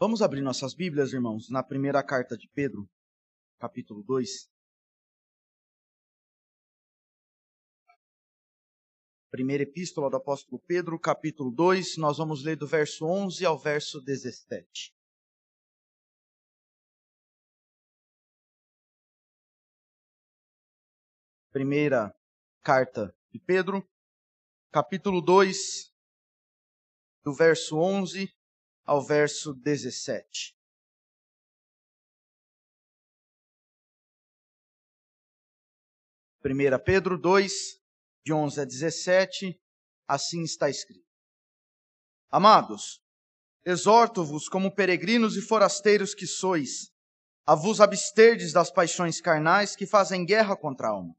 Vamos abrir nossas Bíblias, irmãos, na primeira carta de Pedro, capítulo 2. Primeira epístola do apóstolo Pedro, capítulo 2, nós vamos ler do verso 11 ao verso 17. Primeira carta de Pedro, capítulo 2, do verso 11 ao verso 17. Primeira Pedro 2, de 11 a 17, assim está escrito. Amados, exorto-vos como peregrinos e forasteiros que sois, a vos absterdes das paixões carnais que fazem guerra contra a alma,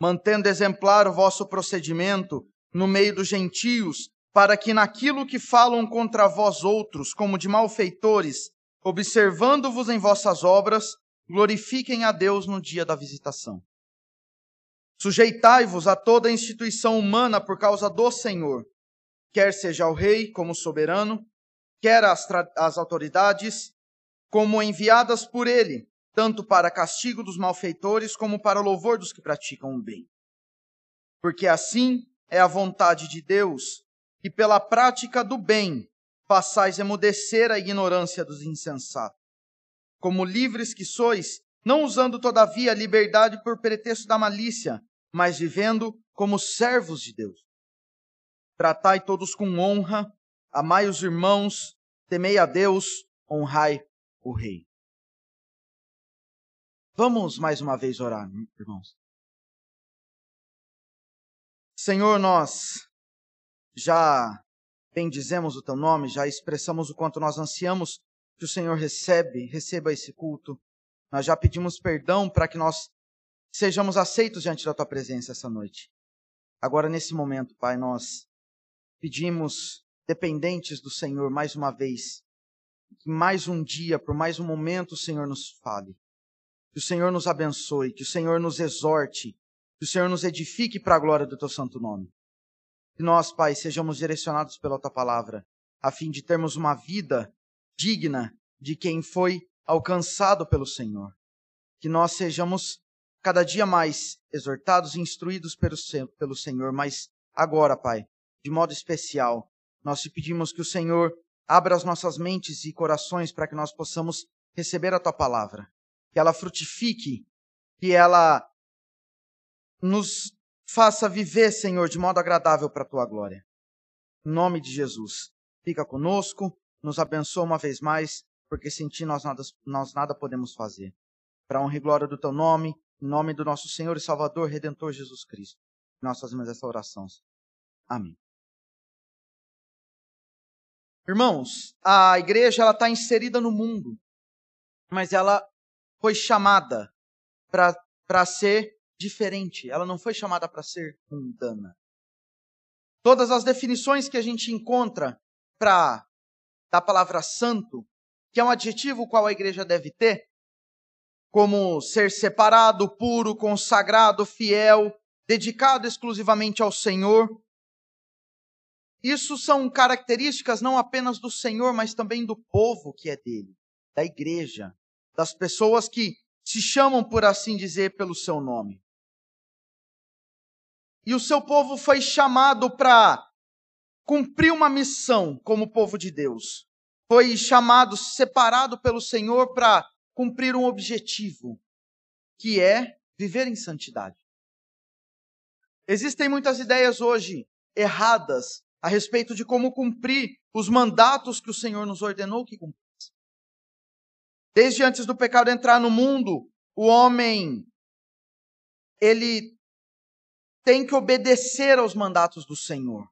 mantendo exemplar o vosso procedimento no meio dos gentios, para que naquilo que falam contra vós outros, como de malfeitores, observando-vos em vossas obras, glorifiquem a Deus no dia da visitação. Sujeitai-vos a toda instituição humana por causa do Senhor, quer seja o rei como soberano, quer as, as autoridades como enviadas por ele, tanto para castigo dos malfeitores como para louvor dos que praticam o bem. Porque assim é a vontade de Deus e pela prática do bem façais emudecer a ignorância dos insensatos. Como livres que sois, não usando todavia a liberdade por pretexto da malícia, mas vivendo como servos de Deus. Tratai todos com honra, amai os irmãos, temei a Deus, honrai o Rei. Vamos mais uma vez orar, irmãos. Senhor, nós já bendizemos o teu nome, já expressamos o quanto nós ansiamos que o Senhor recebe, receba esse culto. Nós já pedimos perdão para que nós sejamos aceitos diante da tua presença essa noite. Agora, nesse momento, Pai, nós pedimos, dependentes do Senhor, mais uma vez, que mais um dia, por mais um momento, o Senhor nos fale. Que o Senhor nos abençoe, que o Senhor nos exorte, que o Senhor nos edifique para a glória do teu santo nome. Que nós, Pai, sejamos direcionados pela tua palavra, a fim de termos uma vida digna de quem foi alcançado pelo Senhor. Que nós sejamos cada dia mais exortados e instruídos pelo, pelo Senhor, mas agora, Pai, de modo especial, nós te pedimos que o Senhor abra as nossas mentes e corações para que nós possamos receber a tua palavra, que ela frutifique, que ela nos faça viver, Senhor, de modo agradável para a tua glória. Em nome de Jesus, fica conosco, nos abençoa uma vez mais, porque sem ti nós nada, nós nada podemos fazer. Para honra e glória do teu nome, em nome do nosso Senhor e Salvador, Redentor Jesus Cristo, nós fazemos essa oração. Amém. Irmãos, a igreja ela está inserida no mundo, mas ela foi chamada para ser diferente. Ela não foi chamada para ser mundana. Todas as definições que a gente encontra para da palavra santo, que é um adjetivo qual a igreja deve ter, como ser separado, puro, consagrado, fiel, dedicado exclusivamente ao Senhor. Isso são características não apenas do Senhor, mas também do povo que é dele, da igreja, das pessoas que se chamam, por assim dizer, pelo seu nome. E o seu povo foi chamado para cumprir uma missão como povo de Deus. Foi chamado, separado pelo Senhor para cumprir um objetivo, que é viver em santidade. Existem muitas ideias hoje erradas a respeito de como cumprir os mandatos que o Senhor nos ordenou que cumprisse. Desde antes do pecado entrar no mundo, o homem ele tem que obedecer aos mandatos do Senhor.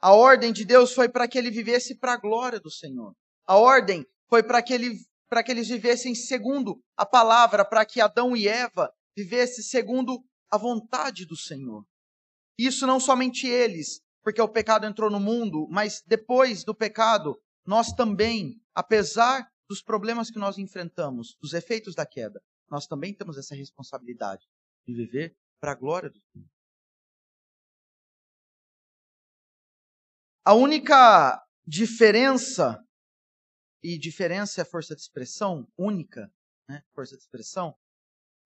A ordem de Deus foi para que ele vivesse para a glória do Senhor. A ordem foi para que, ele, para que eles vivessem segundo a palavra, para que Adão e Eva vivessem segundo a vontade do Senhor. Isso não somente eles, porque o pecado entrou no mundo, mas depois do pecado, nós também, apesar dos problemas que nós enfrentamos, dos efeitos da queda, nós também temos essa responsabilidade de viver para a glória do Senhor. A única diferença e diferença é força de expressão única, né? força de expressão,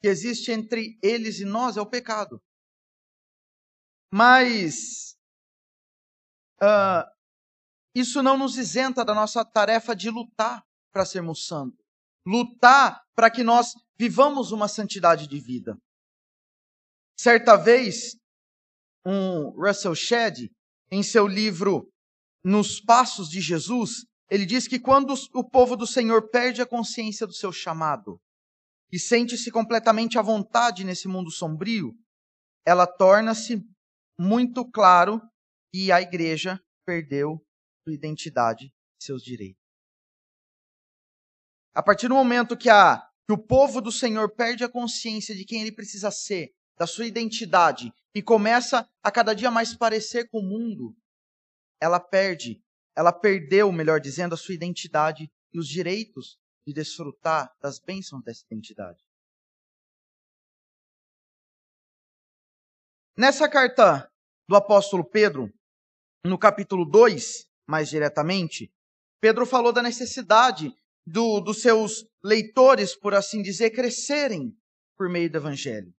que existe entre eles e nós é o pecado. Mas uh, isso não nos isenta da nossa tarefa de lutar para sermos santos. Lutar para que nós vivamos uma santidade de vida. Certa vez, um Russell Shedd, em seu livro Nos Passos de Jesus, ele diz que quando o povo do Senhor perde a consciência do seu chamado e sente-se completamente à vontade nesse mundo sombrio, ela torna-se muito claro que a igreja perdeu sua identidade, seus direitos. A partir do momento que, a, que o povo do Senhor perde a consciência de quem ele precisa ser, da sua identidade, e começa a cada dia mais parecer com o mundo, ela perde, ela perdeu, melhor dizendo, a sua identidade e os direitos de desfrutar das bênçãos dessa identidade. Nessa carta do apóstolo Pedro, no capítulo 2, mais diretamente, Pedro falou da necessidade do, dos seus leitores, por assim dizer, crescerem por meio do evangelho.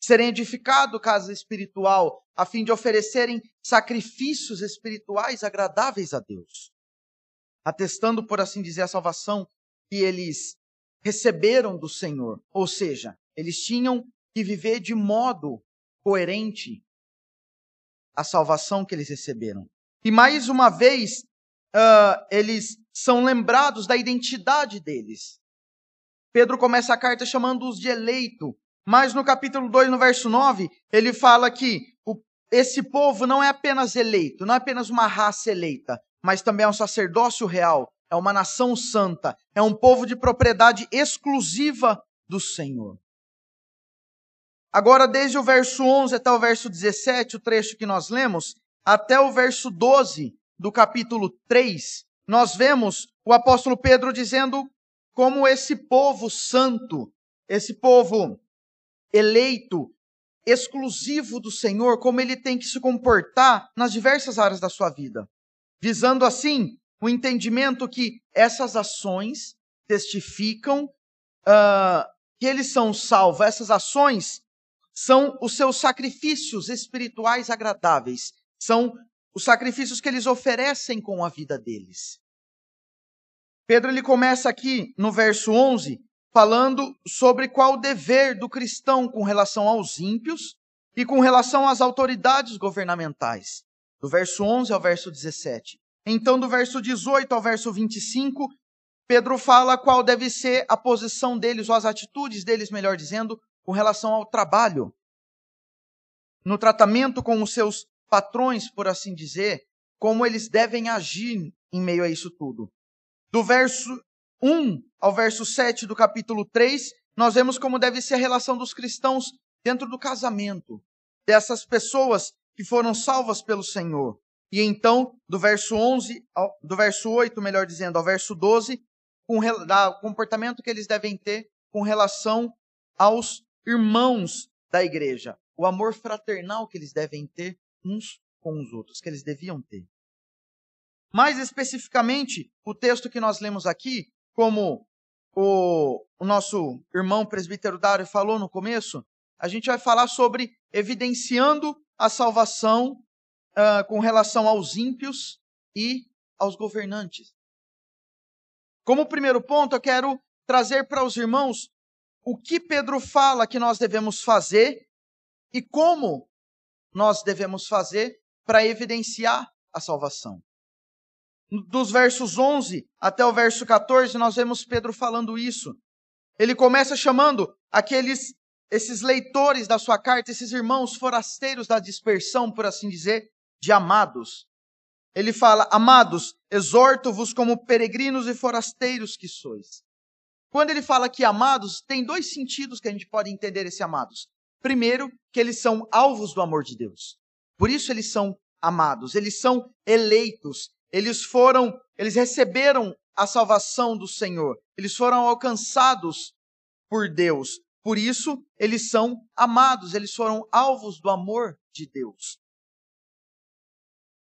Serem edificados casa espiritual, a fim de oferecerem sacrifícios espirituais agradáveis a Deus. Atestando, por assim dizer, a salvação que eles receberam do Senhor. Ou seja, eles tinham que viver de modo coerente a salvação que eles receberam. E mais uma vez, uh, eles são lembrados da identidade deles. Pedro começa a carta chamando-os de eleito, mas no capítulo 2, no verso 9, ele fala que esse povo não é apenas eleito, não é apenas uma raça eleita, mas também é um sacerdócio real, é uma nação santa, é um povo de propriedade exclusiva do Senhor. Agora, desde o verso 11 até o verso 17, o trecho que nós lemos, até o verso 12 do capítulo 3, nós vemos o apóstolo Pedro dizendo como esse povo santo, esse povo eleito, exclusivo do Senhor, como ele tem que se comportar nas diversas áreas da sua vida. Visando assim o entendimento que essas ações testificam uh, que eles são salvos, essas ações são os seus sacrifícios espirituais agradáveis, são os sacrifícios que eles oferecem com a vida deles. Pedro ele começa aqui no verso 11 falando sobre qual o dever do cristão com relação aos ímpios e com relação às autoridades governamentais. Do verso 11 ao verso 17. Então, do verso 18 ao verso 25, Pedro fala qual deve ser a posição deles, ou as atitudes deles, melhor dizendo, com relação ao trabalho. No tratamento com os seus patrões, por assim dizer, como eles devem agir em meio a isso tudo. Do verso 1 ao verso 7 do capítulo 3, nós vemos como deve ser a relação dos cristãos dentro do casamento, dessas pessoas que foram salvas pelo Senhor. E então, do verso 11, ao, do verso 8, melhor dizendo, ao verso 12, com o comportamento que eles devem ter com relação aos irmãos da igreja, o amor fraternal que eles devem ter uns com os outros, que eles deviam ter. Mais especificamente, o texto que nós lemos aqui, como o, o nosso irmão presbítero Dário falou no começo, a gente vai falar sobre evidenciando a salvação uh, com relação aos ímpios e aos governantes. Como primeiro ponto, eu quero trazer para os irmãos o que Pedro fala que nós devemos fazer e como nós devemos fazer para evidenciar a salvação. Dos versos 11 até o verso 14, nós vemos Pedro falando isso. Ele começa chamando aqueles esses leitores da sua carta, esses irmãos forasteiros da dispersão, por assim dizer, de amados. Ele fala: Amados, exorto-vos como peregrinos e forasteiros que sois. Quando ele fala que amados, tem dois sentidos que a gente pode entender esse amados. Primeiro, que eles são alvos do amor de Deus. Por isso eles são amados, eles são eleitos, eles foram, eles receberam a salvação do Senhor, eles foram alcançados por Deus. Por isso eles são amados, eles foram alvos do amor de Deus.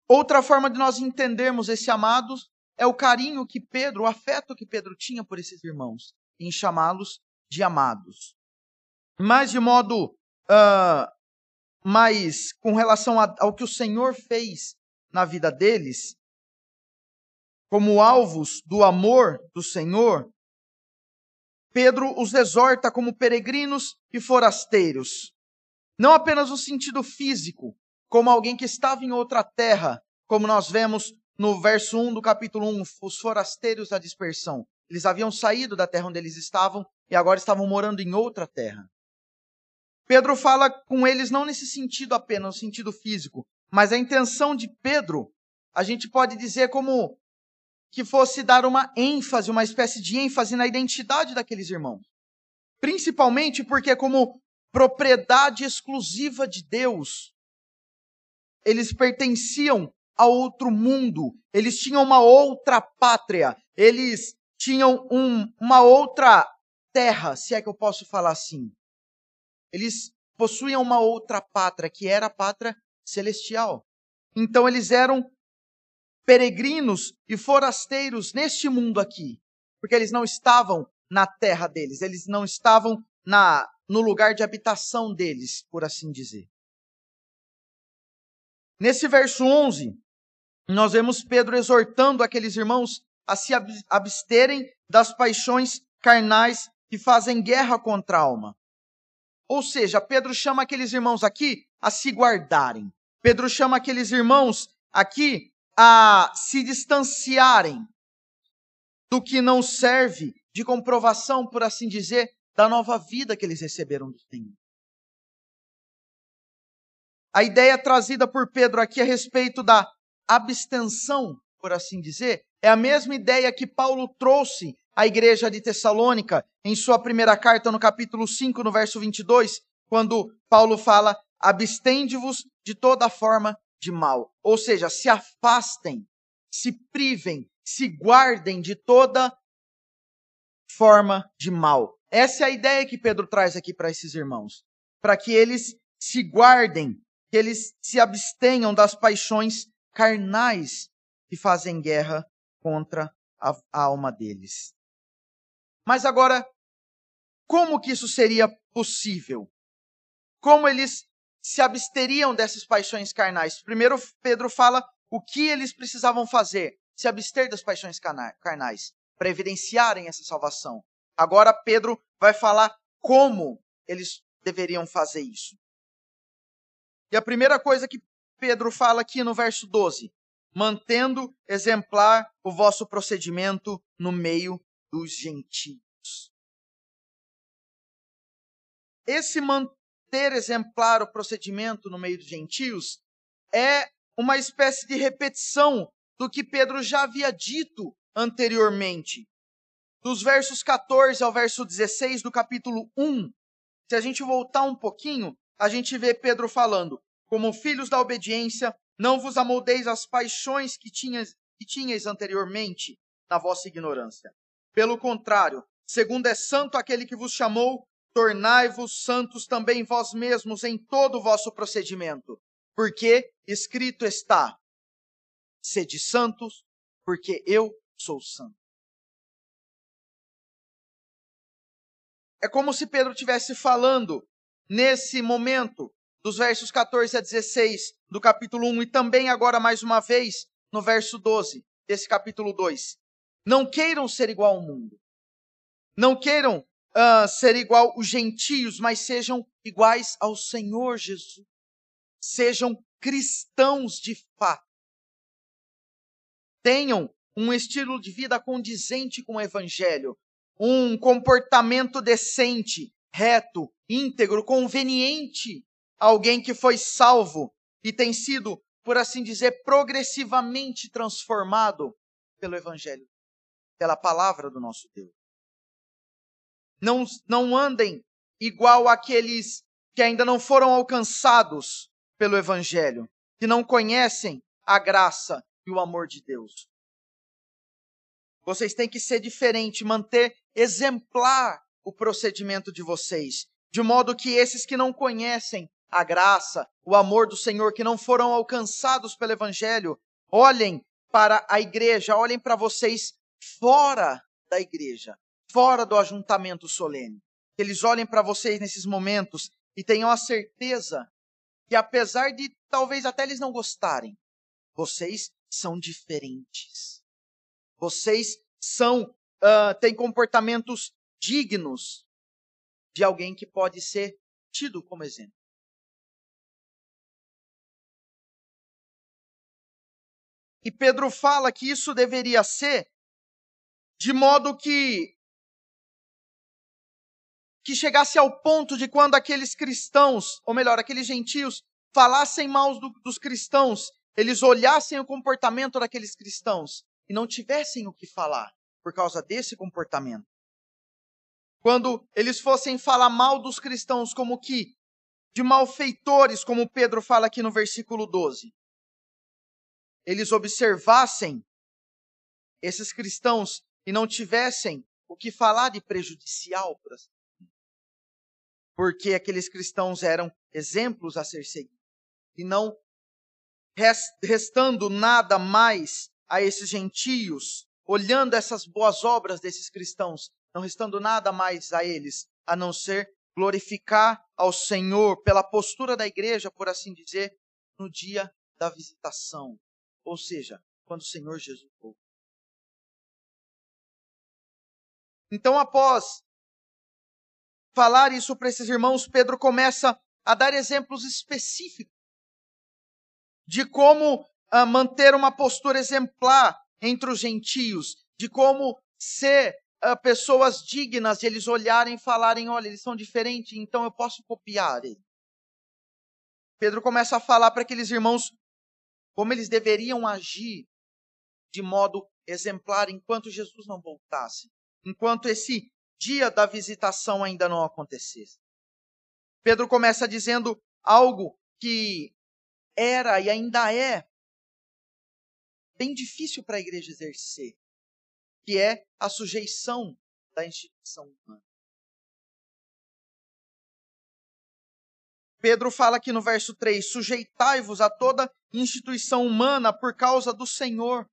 Outra forma de nós entendermos esse amados é o carinho que Pedro, o afeto que Pedro tinha por esses irmãos, em chamá-los de amados. Mas de modo uh, mais com relação ao que o Senhor fez na vida deles, como alvos do amor do Senhor, Pedro os exorta como peregrinos e forasteiros. Não apenas no sentido físico, como alguém que estava em outra terra, como nós vemos no verso 1 do capítulo 1, os forasteiros da dispersão. Eles haviam saído da terra onde eles estavam e agora estavam morando em outra terra. Pedro fala com eles não nesse sentido apenas, no sentido físico, mas a intenção de Pedro, a gente pode dizer como que fosse dar uma ênfase, uma espécie de ênfase na identidade daqueles irmãos. Principalmente porque, como propriedade exclusiva de Deus, eles pertenciam a outro mundo, eles tinham uma outra pátria, eles tinham um, uma outra terra, se é que eu posso falar assim. Eles possuíam uma outra pátria, que era a pátria celestial. Então eles eram peregrinos e forasteiros neste mundo aqui, porque eles não estavam na terra deles, eles não estavam na no lugar de habitação deles, por assim dizer. Nesse verso 11, nós vemos Pedro exortando aqueles irmãos a se absterem das paixões carnais que fazem guerra contra a alma. Ou seja, Pedro chama aqueles irmãos aqui a se guardarem. Pedro chama aqueles irmãos aqui a se distanciarem do que não serve de comprovação, por assim dizer, da nova vida que eles receberam do Senhor. A ideia trazida por Pedro aqui a respeito da abstenção, por assim dizer, é a mesma ideia que Paulo trouxe à igreja de Tessalônica em sua primeira carta, no capítulo 5, no verso 22, quando Paulo fala: abstende-vos de toda forma de mal. Ou seja, se afastem, se privem, se guardem de toda forma de mal. Essa é a ideia que Pedro traz aqui para esses irmãos, para que eles se guardem, que eles se abstenham das paixões carnais que fazem guerra contra a, a alma deles. Mas agora, como que isso seria possível? Como eles se absteriam dessas paixões carnais? Primeiro, Pedro fala o que eles precisavam fazer: se abster das paixões carnais, para evidenciarem essa salvação. Agora, Pedro vai falar como eles deveriam fazer isso. E a primeira coisa que Pedro fala aqui no verso 12: mantendo exemplar o vosso procedimento no meio dos gentios. Esse manter exemplar o procedimento no meio dos gentios é uma espécie de repetição do que Pedro já havia dito anteriormente. Dos versos 14 ao verso 16 do capítulo 1, se a gente voltar um pouquinho, a gente vê Pedro falando: Como filhos da obediência, não vos amoldeis às paixões que tinhas, que tinhais anteriormente na vossa ignorância. Pelo contrário, segundo é santo aquele que vos chamou, tornai-vos santos também vós mesmos em todo o vosso procedimento, porque escrito está: sede santos, porque eu sou santo. É como se Pedro estivesse falando nesse momento, dos versos 14 a 16 do capítulo 1, e também agora mais uma vez no verso 12 desse capítulo 2. Não queiram ser igual ao mundo. Não queiram uh, ser igual os gentios, mas sejam iguais ao Senhor Jesus. Sejam cristãos de fato. Tenham um estilo de vida condizente com o Evangelho, um comportamento decente, reto, íntegro, conveniente. Alguém que foi salvo e tem sido, por assim dizer, progressivamente transformado pelo Evangelho pela palavra do nosso Deus. Não, não andem igual aqueles que ainda não foram alcançados pelo Evangelho, que não conhecem a graça e o amor de Deus. Vocês têm que ser diferente, manter exemplar o procedimento de vocês, de modo que esses que não conhecem a graça, o amor do Senhor, que não foram alcançados pelo Evangelho, olhem para a igreja, olhem para vocês fora da igreja, fora do ajuntamento solene. Que eles olhem para vocês nesses momentos e tenham a certeza que, apesar de talvez até eles não gostarem, vocês são diferentes. Vocês são, uh, têm comportamentos dignos de alguém que pode ser tido como exemplo. E Pedro fala que isso deveria ser de modo que que chegasse ao ponto de quando aqueles cristãos, ou melhor, aqueles gentios, falassem mal do, dos cristãos, eles olhassem o comportamento daqueles cristãos e não tivessem o que falar por causa desse comportamento. Quando eles fossem falar mal dos cristãos como que de malfeitores, como Pedro fala aqui no versículo 12, eles observassem esses cristãos e não tivessem o que falar de prejudicial, assim porque aqueles cristãos eram exemplos a ser seguidos. E não restando nada mais a esses gentios, olhando essas boas obras desses cristãos, não restando nada mais a eles, a não ser glorificar ao Senhor pela postura da igreja, por assim dizer, no dia da visitação. Ou seja, quando o Senhor Jesus voltou. Então, após falar isso para esses irmãos, Pedro começa a dar exemplos específicos de como uh, manter uma postura exemplar entre os gentios, de como ser uh, pessoas dignas de eles olharem e falarem: olha, eles são diferentes, então eu posso copiar eles. Pedro começa a falar para aqueles irmãos como eles deveriam agir de modo exemplar enquanto Jesus não voltasse, enquanto esse dia da visitação ainda não acontecesse. Pedro começa dizendo algo que era e ainda é bem difícil para a igreja exercer, que é a sujeição da instituição humana. Pedro fala aqui no verso 3: sujeitai-vos a toda instituição humana por causa do Senhor.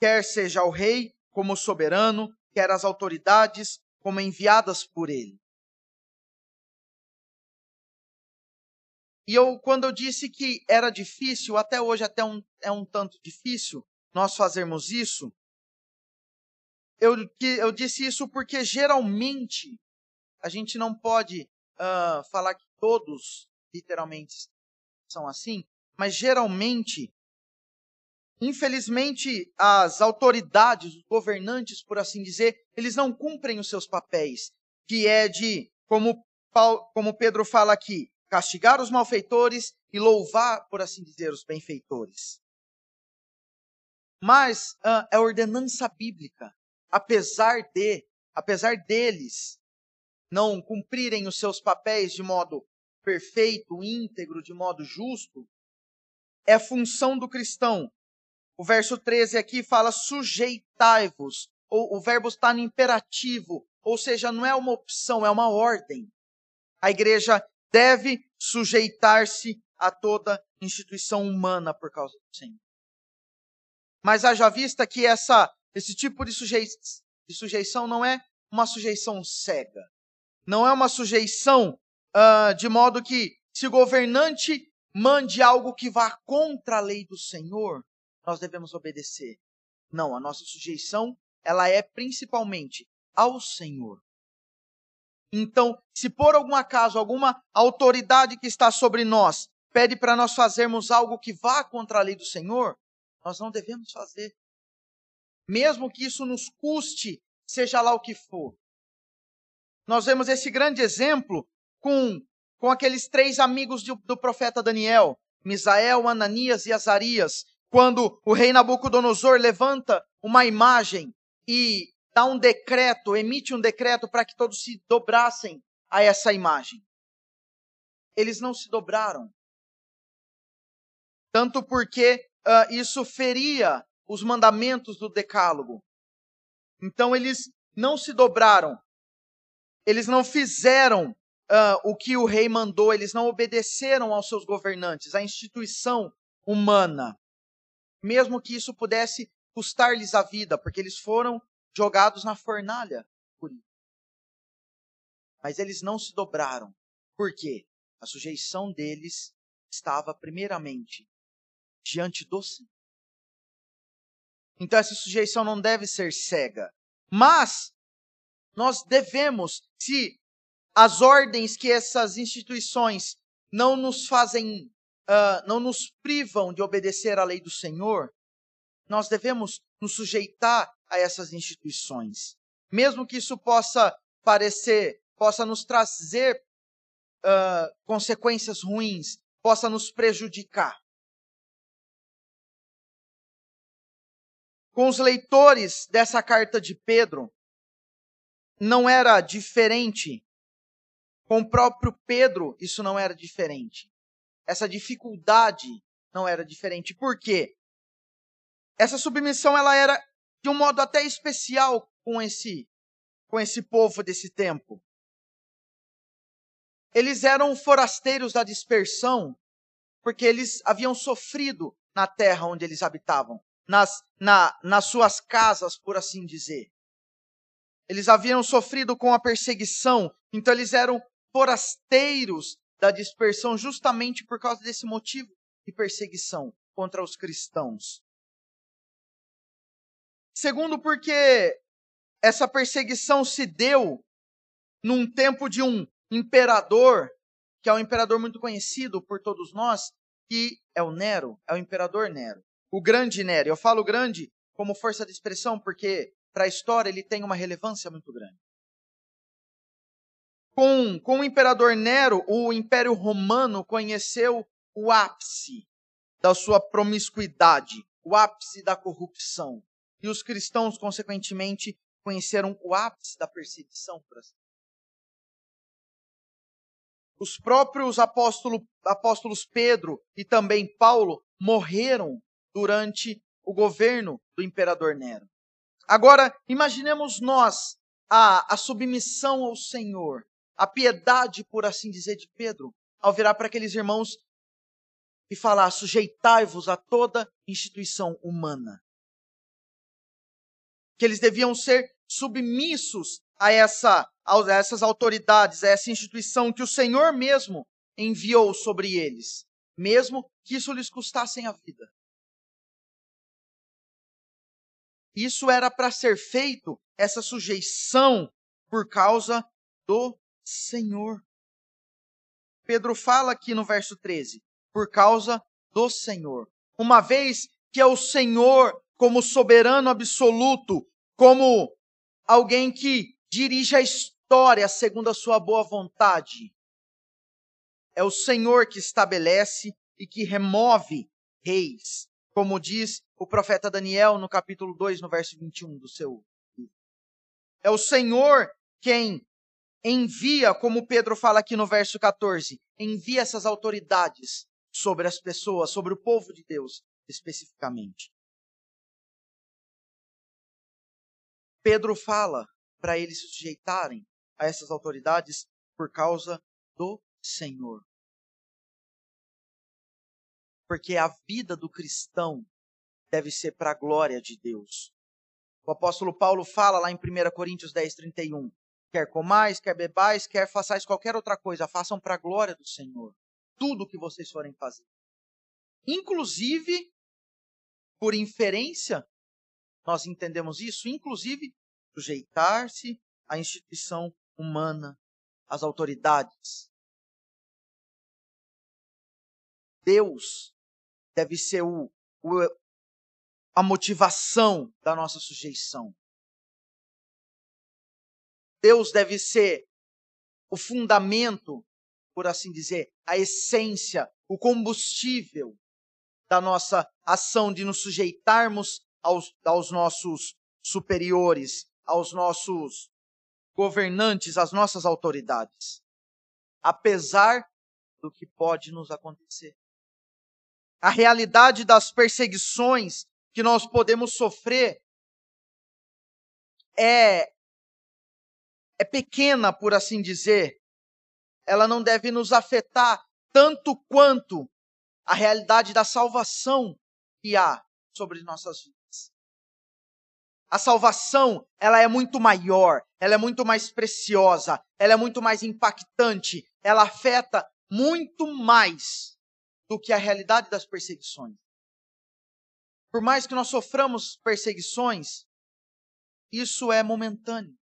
Quer seja o rei como soberano, quer as autoridades como enviadas por ele. E eu, quando eu disse que era difícil, até hoje até um, é um tanto difícil nós fazermos isso, eu, eu disse isso porque geralmente a gente não pode uh, falar que todos, literalmente, são assim, mas geralmente, infelizmente, as autoridades, os governantes, por assim dizer, eles não cumprem os seus papéis, que é de, como, Paulo, como Pedro fala aqui, castigar os malfeitores e louvar, por assim dizer, os benfeitores. Mas uh, é ordenança bíblica, apesar de, apesar deles não cumprirem os seus papéis de modo perfeito, íntegro, de modo justo, é função do cristão. O verso 13 aqui fala: sujeitai-vos. O, o verbo está no imperativo, ou seja, não é uma opção, é uma ordem. A igreja deve sujeitar-se a toda instituição humana por causa do Senhor. Mas haja vista que essa, esse tipo de, sujei, de sujeição não é uma sujeição cega não é uma sujeição uh, de modo que, se o governante mande algo que vá contra a lei do Senhor, nós devemos obedecer. Não, a nossa sujeição, ela é principalmente ao Senhor. Então, se por algum acaso alguma autoridade que está sobre nós pede para nós fazermos algo que vá contra a lei do Senhor, nós não devemos fazer. Mesmo que isso nos custe, seja lá o que for. Nós vemos esse grande exemplo com, com aqueles três amigos do, do profeta Daniel, Misael, Ananias e Azarias, quando o rei Nabucodonosor levanta uma imagem e dá um decreto, emite um decreto para que todos se dobrassem a essa imagem. Eles não se dobraram. Tanto porque uh, isso feria os mandamentos do decálogo. Então eles não se dobraram. Eles não fizeram uh, o que o rei mandou, eles não obedeceram aos seus governantes, à instituição humana. Mesmo que isso pudesse custar-lhes a vida, porque eles foram jogados na fornalha por isso. Mas eles não se dobraram. Por quê? A sujeição deles estava primeiramente diante do Senhor. Então essa sujeição não deve ser cega. Mas nós devemos, se as ordens que essas instituições não nos fazem, uh, não nos privam de obedecer à lei do Senhor, nós devemos nos sujeitar a essas instituições. Mesmo que isso possa parecer, possa nos trazer uh, consequências ruins, possa nos prejudicar. Com os leitores dessa carta de Pedro, não era diferente. Com o próprio Pedro, isso não era diferente. Essa dificuldade não era diferente. Por quê? Essa submissão ela era de um modo até especial com esse com esse povo desse tempo. Eles eram forasteiros da dispersão, porque eles haviam sofrido na terra onde eles habitavam, nas, na, nas suas casas, por assim dizer. Eles haviam sofrido com a perseguição, então eles eram forasteiros da dispersão justamente por causa desse motivo de perseguição contra os cristãos. Segundo, porque essa perseguição se deu num tempo de um imperador, que é um imperador muito conhecido por todos nós, que é o Nero, é o imperador Nero. O grande Nero. Eu falo grande como força de expressão porque para a história ele tem uma relevância muito grande. Com, com o imperador Nero, o Império Romano conheceu o ápice da sua promiscuidade, o ápice da corrupção. E os cristãos, consequentemente, conheceram o ápice da perseguição. Os próprios apóstolo, apóstolos Pedro e também Paulo morreram durante o governo do imperador Nero. Agora, imaginemos nós a, a submissão ao Senhor, a piedade, por assim dizer, de Pedro, ao virar para aqueles irmãos e falar: sujeitai-vos a toda instituição humana. Que eles deviam ser submissos a, essa, a essas autoridades, a essa instituição que o Senhor mesmo enviou sobre eles, mesmo que isso lhes custasse a vida. Isso era para ser feito, essa sujeição, por causa do Senhor. Pedro fala aqui no verso 13, por causa do Senhor. Uma vez que é o Senhor como soberano absoluto, como alguém que dirige a história segundo a sua boa vontade. É o Senhor que estabelece e que remove reis, como diz o profeta Daniel no capítulo 2, no verso 21 do seu livro. É o Senhor quem envia, como Pedro fala aqui no verso 14, envia essas autoridades sobre as pessoas, sobre o povo de Deus especificamente. Pedro fala para eles se sujeitarem a essas autoridades por causa do Senhor. Porque a vida do cristão deve ser para a glória de Deus. O apóstolo Paulo fala lá em 1 Coríntios 10, 31. Quer comais, quer bebais, quer façais qualquer outra coisa, façam para a glória do Senhor. Tudo que vocês forem fazer. Inclusive, por inferência, nós entendemos isso, inclusive, sujeitar-se à instituição humana, às autoridades. Deus deve ser o, o, a motivação da nossa sujeição. Deus deve ser o fundamento, por assim dizer, a essência, o combustível da nossa ação de nos sujeitarmos aos, aos nossos superiores, aos nossos governantes, às nossas autoridades, apesar do que pode nos acontecer. A realidade das perseguições que nós podemos sofrer é é pequena, por assim dizer. Ela não deve nos afetar tanto quanto a realidade da salvação que há sobre nossas vidas. A salvação, ela é muito maior, ela é muito mais preciosa, ela é muito mais impactante, ela afeta muito mais do que a realidade das perseguições. Por mais que nós soframos perseguições, isso é momentâneo,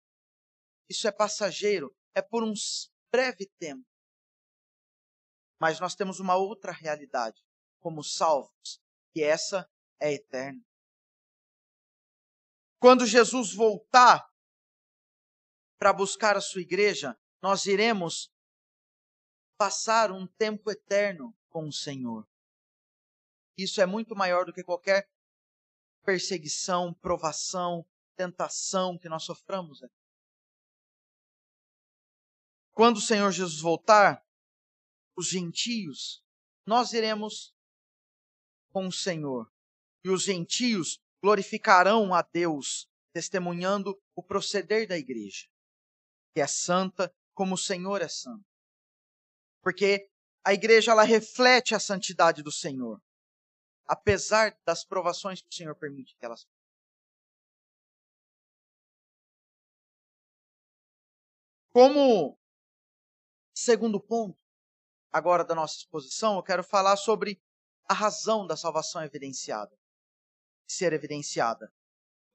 isso é passageiro, é por um breve tempo. Mas nós temos uma outra realidade como salvos, e essa é eterna. Quando Jesus voltar para buscar a sua igreja, nós iremos passar um tempo eterno com o Senhor. Isso é muito maior do que qualquer perseguição, provação, tentação que nós soframos. Quando o Senhor Jesus voltar, os gentios, nós iremos com o Senhor. E os gentios glorificarão a Deus, testemunhando o proceder da igreja, que é santa como o Senhor é santo. Porque a igreja ela reflete a santidade do Senhor, apesar das provações que o Senhor permite que elas Como segundo ponto, agora da nossa exposição, eu quero falar sobre a razão da salvação evidenciada ser evidenciada,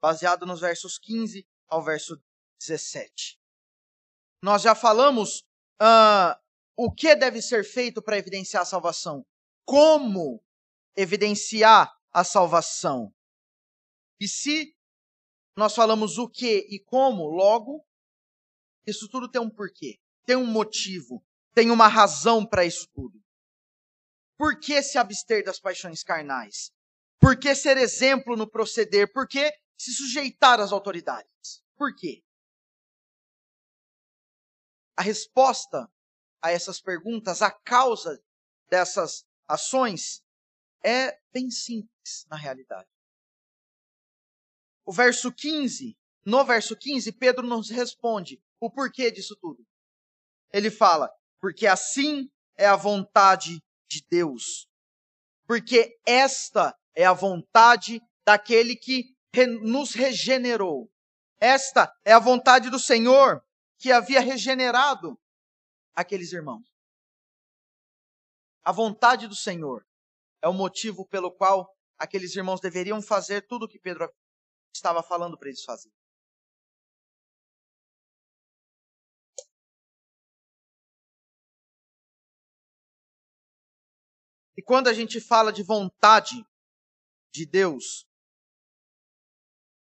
baseado nos versos 15 ao verso 17. Nós já falamos uh, o que deve ser feito para evidenciar a salvação, como evidenciar a salvação. E se nós falamos o que e como, logo, isso tudo tem um porquê, tem um motivo, tem uma razão para isso tudo. Por que se abster das paixões carnais? Por que ser exemplo no proceder? Por que se sujeitar às autoridades? Por quê? A resposta a essas perguntas, a causa dessas ações, é bem simples na realidade. O verso 15, no verso 15, Pedro nos responde o porquê disso tudo. Ele fala: porque assim é a vontade de Deus. Porque esta é a vontade daquele que nos regenerou. Esta é a vontade do Senhor que havia regenerado aqueles irmãos. A vontade do Senhor é o motivo pelo qual aqueles irmãos deveriam fazer tudo o que Pedro estava falando para eles fazerem. E quando a gente fala de vontade, de Deus,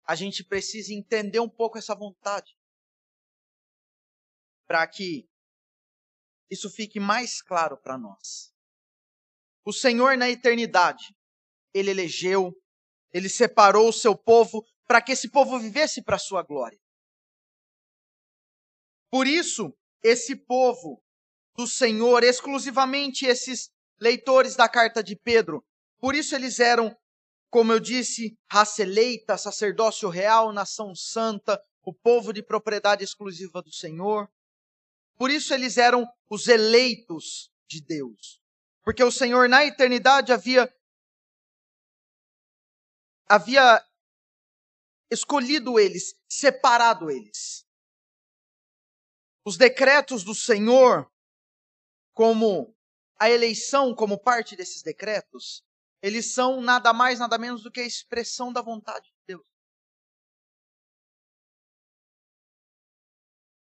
a gente precisa entender um pouco essa vontade. Para que isso fique mais claro para nós. O Senhor, na eternidade, ele elegeu, ele separou o seu povo para que esse povo vivesse para a sua glória. Por isso, esse povo do Senhor, exclusivamente esses leitores da carta de Pedro, por isso eles eram como eu disse, raça eleita, sacerdócio real, nação santa, o povo de propriedade exclusiva do Senhor. Por isso eles eram os eleitos de Deus. Porque o Senhor na eternidade havia havia escolhido eles, separado eles. Os decretos do Senhor, como a eleição como parte desses decretos, eles são nada mais, nada menos do que a expressão da vontade de Deus.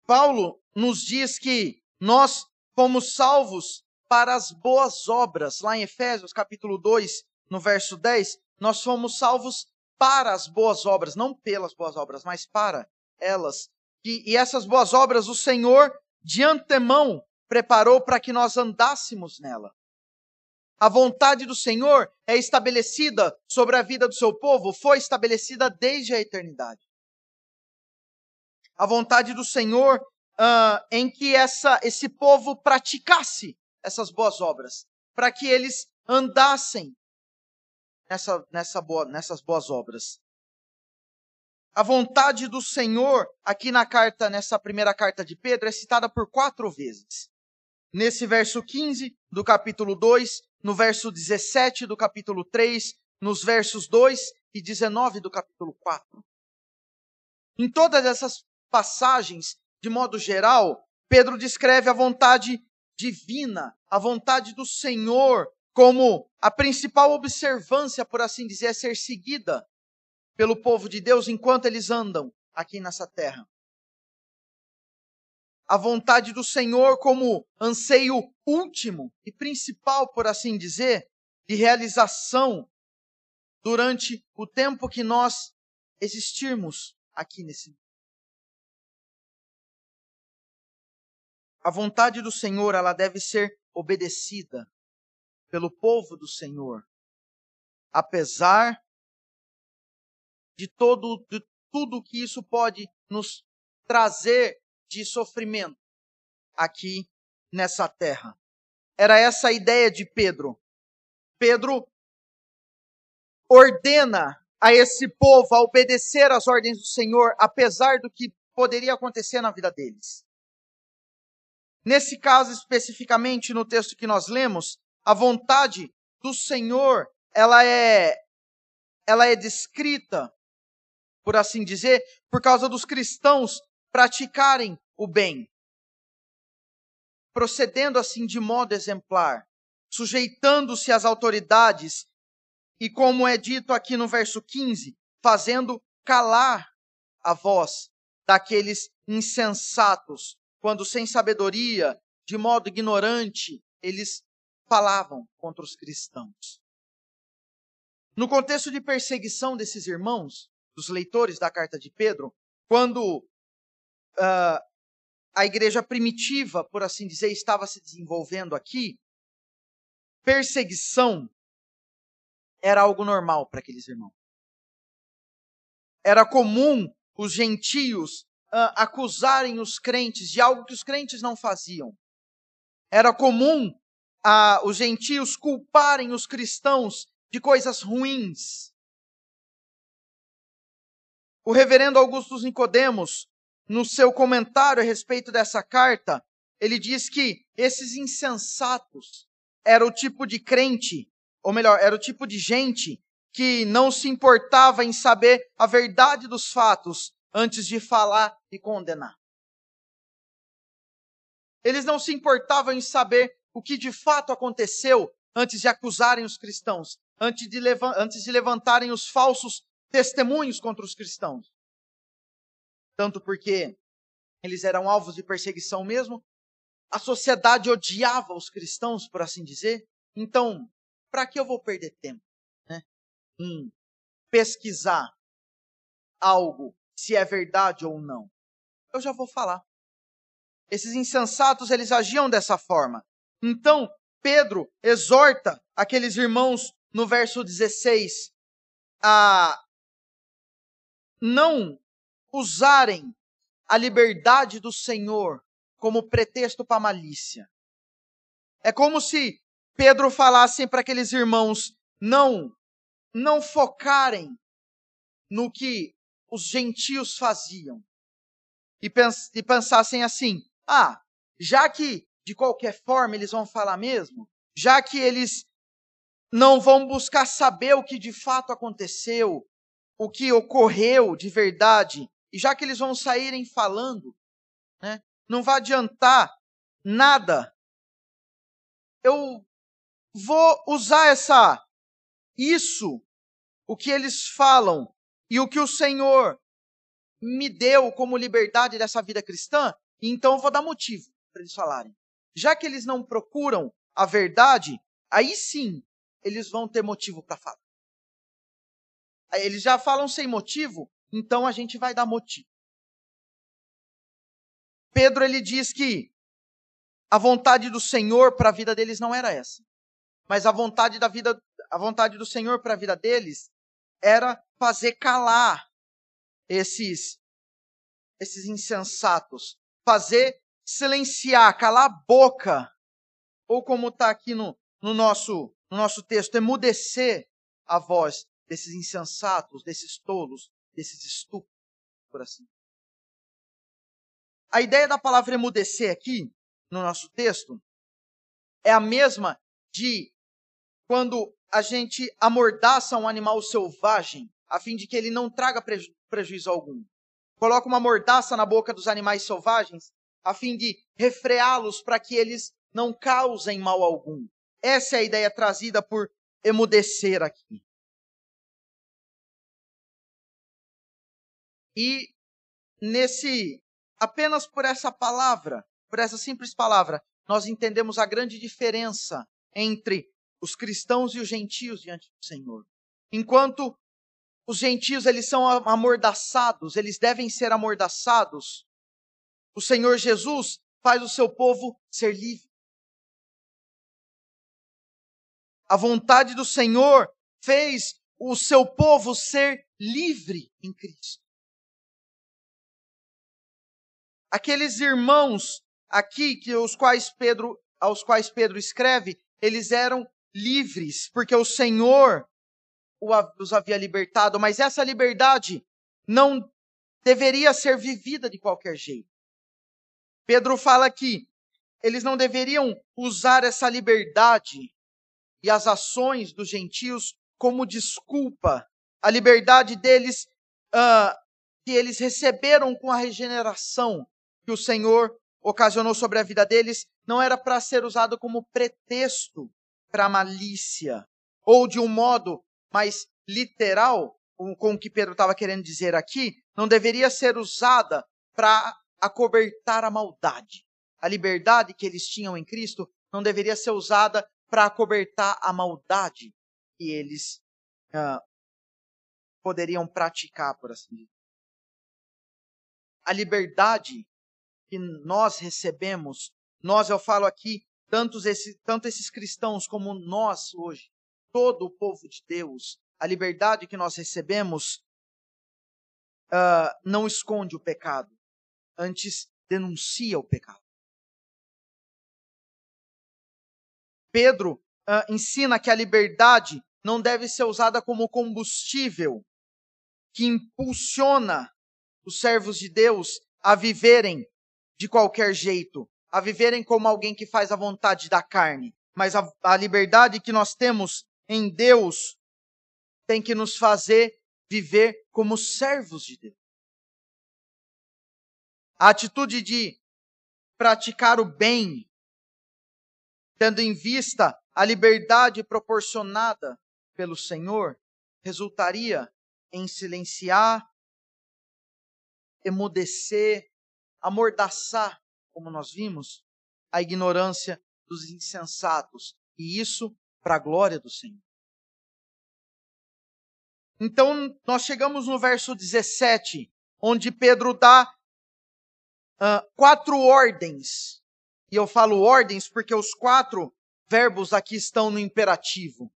Paulo nos diz que nós fomos salvos para as boas obras. Lá em Efésios, capítulo 2, no verso 10, nós fomos salvos para as boas obras, não pelas boas obras, mas para elas. E, e essas boas obras o Senhor de antemão preparou para que nós andássemos nela. A vontade do Senhor é estabelecida sobre a vida do seu povo, foi estabelecida desde a eternidade. A vontade do Senhor uh, em que essa, esse povo praticasse essas boas obras, para que eles andassem nessa, nessa boa, nessas boas obras. A vontade do Senhor, aqui na carta, nessa primeira carta de Pedro, é citada por quatro vezes. Nesse verso 15 do capítulo 2, no verso 17 do capítulo 3, nos versos 2 e 19 do capítulo 4. Em todas essas passagens, de modo geral, Pedro descreve a vontade divina, a vontade do Senhor, como a principal observância, por assim dizer, a ser seguida pelo povo de Deus enquanto eles andam aqui nessa terra. A vontade do Senhor como anseio último e principal, por assim dizer, de realização durante o tempo que nós existirmos aqui nesse mundo. A vontade do Senhor, ela deve ser obedecida pelo povo do Senhor, apesar de todo de tudo que isso pode nos trazer de sofrimento aqui nessa terra. Era essa a ideia de Pedro. Pedro ordena a esse povo a obedecer às ordens do Senhor, apesar do que poderia acontecer na vida deles. Nesse caso especificamente, no texto que nós lemos, a vontade do Senhor, ela é ela é descrita, por assim dizer, por causa dos cristãos praticarem o bem, procedendo assim de modo exemplar, sujeitando-se às autoridades e, como é dito aqui no verso 15, fazendo calar a voz daqueles insensatos, quando sem sabedoria, de modo ignorante, eles falavam contra os cristãos. No contexto de perseguição desses irmãos, dos leitores da carta de Pedro, quando uh, a igreja primitiva, por assim dizer, estava se desenvolvendo aqui, perseguição era algo normal para aqueles irmãos. Era comum os gentios uh, acusarem os crentes de algo que os crentes não faziam. Era comum uh, os gentios culparem os cristãos de coisas ruins. O reverendo Augusto Nicodemos, no seu comentário a respeito dessa carta, ele diz que esses insensatos era o tipo de crente ou melhor, era o tipo de gente que não se importava em saber a verdade dos fatos antes de falar e condenar. Eles não se importavam em saber o que de fato aconteceu antes de acusarem os cristãos, antes de, antes de levantarem os falsos testemunhos contra os cristãos. Tanto porque eles eram alvos de perseguição mesmo, a sociedade odiava os cristãos, por assim dizer. Então, para que eu vou perder tempo né, em pesquisar algo, se é verdade ou não? Eu já vou falar. Esses insensatos, eles agiam dessa forma. Então, Pedro exorta aqueles irmãos no verso 16 a não usarem a liberdade do Senhor como pretexto para malícia. É como se Pedro falasse para aqueles irmãos não não focarem no que os gentios faziam e, pens e pensassem assim: ah, já que de qualquer forma eles vão falar mesmo, já que eles não vão buscar saber o que de fato aconteceu, o que ocorreu de verdade, e já que eles vão saírem falando, né, não vai adiantar nada eu vou usar essa isso, o que eles falam e o que o Senhor me deu como liberdade dessa vida cristã, então eu vou dar motivo para eles falarem. Já que eles não procuram a verdade, aí sim eles vão ter motivo para falar. Eles já falam sem motivo, então a gente vai dar motivo. Pedro ele diz que a vontade do Senhor para a vida deles não era essa. Mas a vontade da vida, a vontade do Senhor para a vida deles era fazer calar esses esses insensatos, fazer silenciar, calar a boca, ou como está aqui no, no, nosso, no nosso texto, emudecer a voz desses insensatos, desses tolos, desses estúpidos, por assim. A ideia da palavra emudecer aqui, no nosso texto, é a mesma de quando a gente amordaça um animal selvagem, a fim de que ele não traga preju prejuízo algum. Coloca uma mordaça na boca dos animais selvagens, a fim de refreá-los para que eles não causem mal algum. Essa é a ideia trazida por emudecer aqui. E nesse apenas por essa palavra, por essa simples palavra, nós entendemos a grande diferença entre os cristãos e os gentios diante do Senhor. Enquanto os gentios eles são amordaçados, eles devem ser amordaçados, o Senhor Jesus faz o seu povo ser livre. A vontade do Senhor fez o seu povo ser livre em Cristo. Aqueles irmãos aqui que os quais Pedro, aos quais Pedro escreve, eles eram livres, porque o Senhor os havia libertado, mas essa liberdade não deveria ser vivida de qualquer jeito. Pedro fala que eles não deveriam usar essa liberdade e as ações dos gentios como desculpa. A liberdade deles, uh, que eles receberam com a regeneração, que o Senhor ocasionou sobre a vida deles não era para ser usado como pretexto para malícia, ou de um modo mais literal, com o que Pedro estava querendo dizer aqui, não deveria ser usada para acobertar a maldade. A liberdade que eles tinham em Cristo não deveria ser usada para acobertar a maldade que eles uh, poderiam praticar, por assim dizer. A liberdade que nós recebemos, nós, eu falo aqui, tantos esse, tanto esses cristãos como nós hoje, todo o povo de Deus, a liberdade que nós recebemos uh, não esconde o pecado, antes denuncia o pecado. Pedro uh, ensina que a liberdade não deve ser usada como combustível que impulsiona os servos de Deus a viverem de qualquer jeito, a viverem como alguém que faz a vontade da carne. Mas a, a liberdade que nós temos em Deus tem que nos fazer viver como servos de Deus. A atitude de praticar o bem, tendo em vista a liberdade proporcionada pelo Senhor, resultaria em silenciar, emudecer amordaçar, como nós vimos, a ignorância dos insensatos. E isso para a glória do Senhor. Então, nós chegamos no verso 17, onde Pedro dá uh, quatro ordens. E eu falo ordens porque os quatro verbos aqui estão no imperativo.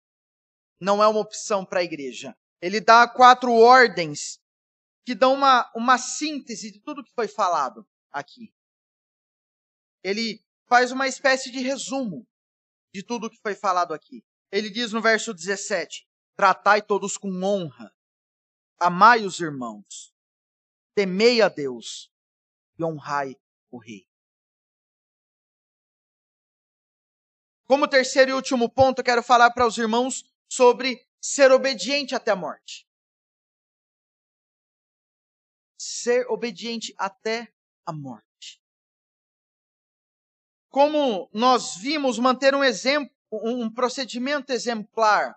Não é uma opção para a igreja. Ele dá quatro ordens que dão uma, uma síntese de tudo que foi falado aqui. Ele faz uma espécie de resumo de tudo o que foi falado aqui. Ele diz no verso 17: Tratai todos com honra, amai os irmãos, temei a Deus e honrai o rei. Como terceiro e último ponto, quero falar para os irmãos sobre ser obediente até a morte. Ser obediente até a morte. Como nós vimos, manter um exemplo, um procedimento exemplar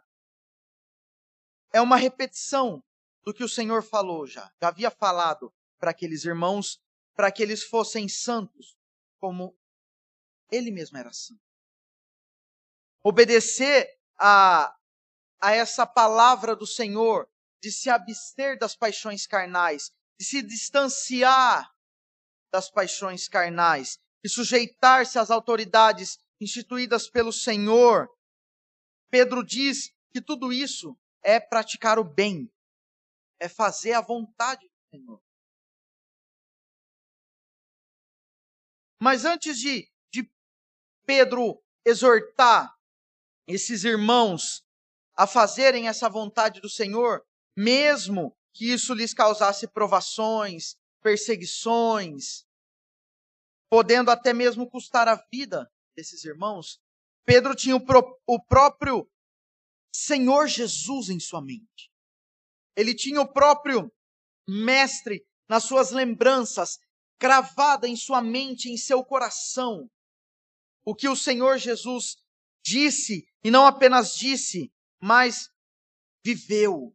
é uma repetição do que o Senhor falou já. Já havia falado para aqueles irmãos, para que eles fossem santos, como ele mesmo era santo. Obedecer a, a essa palavra do Senhor, de se abster das paixões carnais, de se distanciar das paixões carnais e sujeitar-se às autoridades instituídas pelo Senhor. Pedro diz que tudo isso é praticar o bem, é fazer a vontade do Senhor. Mas antes de, de Pedro exortar esses irmãos a fazerem essa vontade do Senhor, mesmo que isso lhes causasse provações, perseguições, podendo até mesmo custar a vida desses irmãos, Pedro tinha o, pro, o próprio Senhor Jesus em sua mente. Ele tinha o próprio Mestre nas suas lembranças, cravada em sua mente, em seu coração. O que o Senhor Jesus disse, e não apenas disse, mas viveu.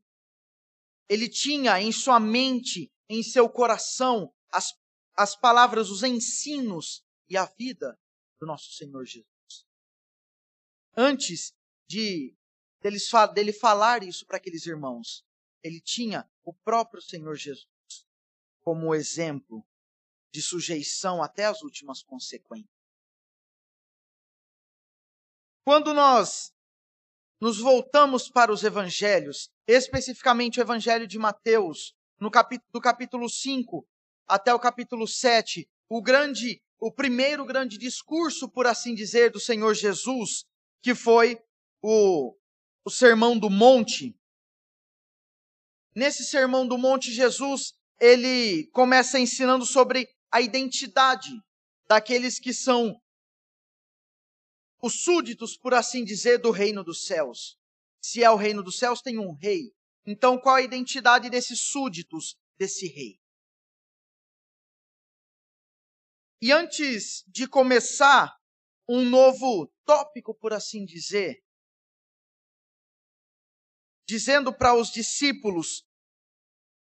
Ele tinha em sua mente, em seu coração, as, as palavras, os ensinos e a vida do nosso Senhor Jesus. Antes de deles, dele falar isso para aqueles irmãos, ele tinha o próprio Senhor Jesus como exemplo de sujeição até as últimas consequências. Quando nós nos voltamos para os evangelhos, especificamente o evangelho de Mateus, no capítulo, do capítulo 5 até o capítulo 7, o grande, o primeiro grande discurso, por assim dizer, do Senhor Jesus, que foi o, o Sermão do Monte. Nesse Sermão do Monte, Jesus, ele começa ensinando sobre a identidade daqueles que são os súditos, por assim dizer, do reino dos céus. Se é o reino dos céus, tem um rei. Então, qual a identidade desses súditos desse rei? E antes de começar um novo tópico, por assim dizer, dizendo para os discípulos,